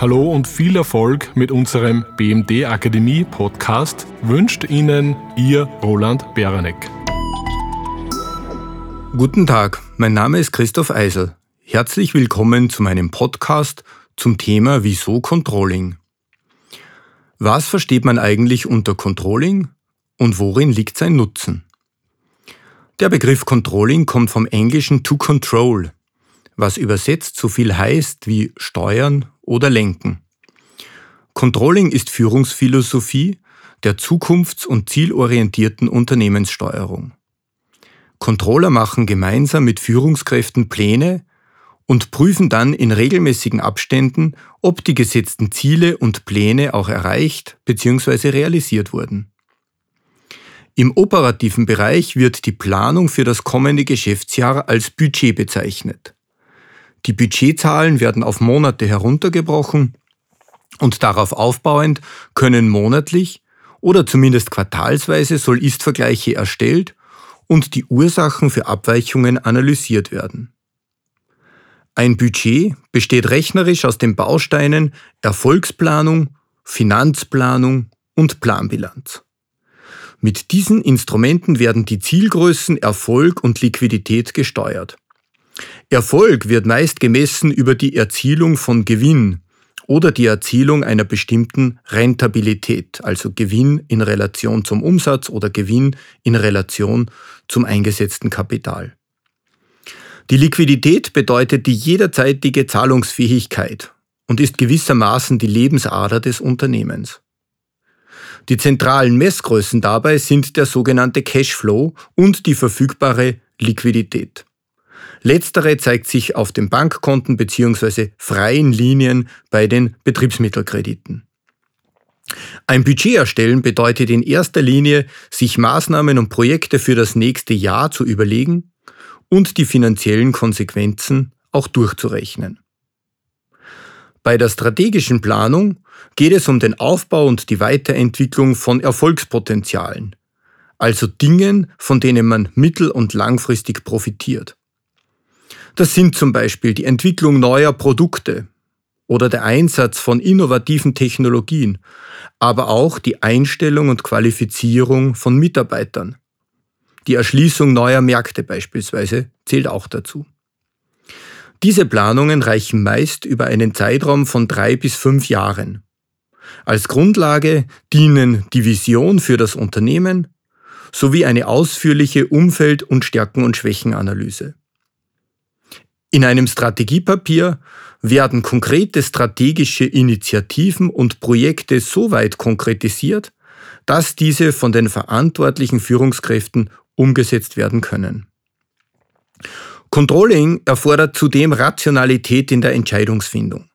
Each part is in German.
Hallo und viel Erfolg mit unserem BMD Akademie Podcast wünscht Ihnen Ihr Roland Beranek. Guten Tag, mein Name ist Christoph Eisel. Herzlich willkommen zu meinem Podcast zum Thema Wieso Controlling. Was versteht man eigentlich unter Controlling und worin liegt sein Nutzen? Der Begriff Controlling kommt vom englischen to control, was übersetzt so viel heißt wie steuern oder lenken. Controlling ist Führungsphilosophie der zukunfts- und zielorientierten Unternehmenssteuerung. Controller machen gemeinsam mit Führungskräften Pläne und prüfen dann in regelmäßigen Abständen, ob die gesetzten Ziele und Pläne auch erreicht bzw. realisiert wurden. Im operativen Bereich wird die Planung für das kommende Geschäftsjahr als Budget bezeichnet. Die Budgetzahlen werden auf Monate heruntergebrochen und darauf aufbauend können monatlich oder zumindest quartalsweise Soll-Ist-Vergleiche erstellt und die Ursachen für Abweichungen analysiert werden. Ein Budget besteht rechnerisch aus den Bausteinen Erfolgsplanung, Finanzplanung und Planbilanz. Mit diesen Instrumenten werden die Zielgrößen Erfolg und Liquidität gesteuert. Erfolg wird meist gemessen über die Erzielung von Gewinn oder die Erzielung einer bestimmten Rentabilität, also Gewinn in Relation zum Umsatz oder Gewinn in Relation zum eingesetzten Kapital. Die Liquidität bedeutet die jederzeitige Zahlungsfähigkeit und ist gewissermaßen die Lebensader des Unternehmens. Die zentralen Messgrößen dabei sind der sogenannte Cashflow und die verfügbare Liquidität. Letztere zeigt sich auf den Bankkonten bzw. freien Linien bei den Betriebsmittelkrediten. Ein Budget erstellen bedeutet in erster Linie, sich Maßnahmen und Projekte für das nächste Jahr zu überlegen und die finanziellen Konsequenzen auch durchzurechnen. Bei der strategischen Planung geht es um den Aufbau und die Weiterentwicklung von Erfolgspotenzialen, also Dingen, von denen man mittel- und langfristig profitiert. Das sind zum Beispiel die Entwicklung neuer Produkte oder der Einsatz von innovativen Technologien, aber auch die Einstellung und Qualifizierung von Mitarbeitern. Die Erschließung neuer Märkte beispielsweise zählt auch dazu. Diese Planungen reichen meist über einen Zeitraum von drei bis fünf Jahren. Als Grundlage dienen die Vision für das Unternehmen sowie eine ausführliche Umfeld- und Stärken- und Schwächenanalyse. In einem Strategiepapier werden konkrete strategische Initiativen und Projekte so weit konkretisiert, dass diese von den verantwortlichen Führungskräften umgesetzt werden können. Controlling erfordert zudem Rationalität in der Entscheidungsfindung.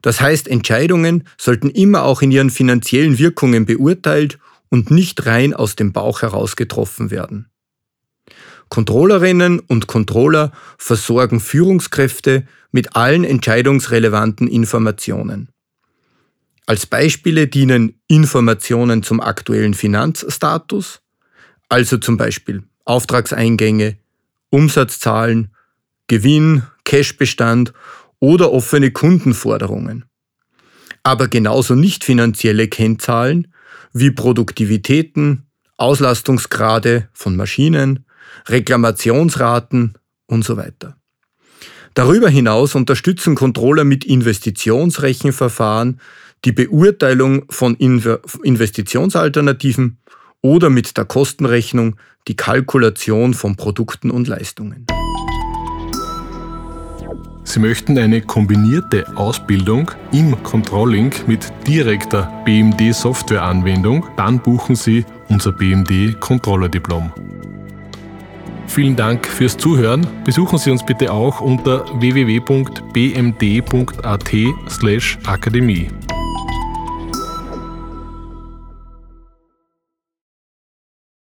Das heißt, Entscheidungen sollten immer auch in ihren finanziellen Wirkungen beurteilt und nicht rein aus dem Bauch heraus getroffen werden. Controllerinnen und Controller versorgen Führungskräfte mit allen entscheidungsrelevanten Informationen. Als Beispiele dienen Informationen zum aktuellen Finanzstatus, also zum Beispiel Auftragseingänge, Umsatzzahlen, Gewinn, Cashbestand oder offene Kundenforderungen. Aber genauso nicht finanzielle Kennzahlen wie Produktivitäten, Auslastungsgrade von Maschinen, Reklamationsraten und so weiter. Darüber hinaus unterstützen Controller mit Investitionsrechenverfahren die Beurteilung von Investitionsalternativen oder mit der Kostenrechnung die Kalkulation von Produkten und Leistungen. Sie möchten eine kombinierte Ausbildung im Controlling mit direkter BMD-Softwareanwendung? Dann buchen Sie unser BMD Controller Diplom. Vielen Dank fürs Zuhören. Besuchen Sie uns bitte auch unter www.bmd.at/akademie.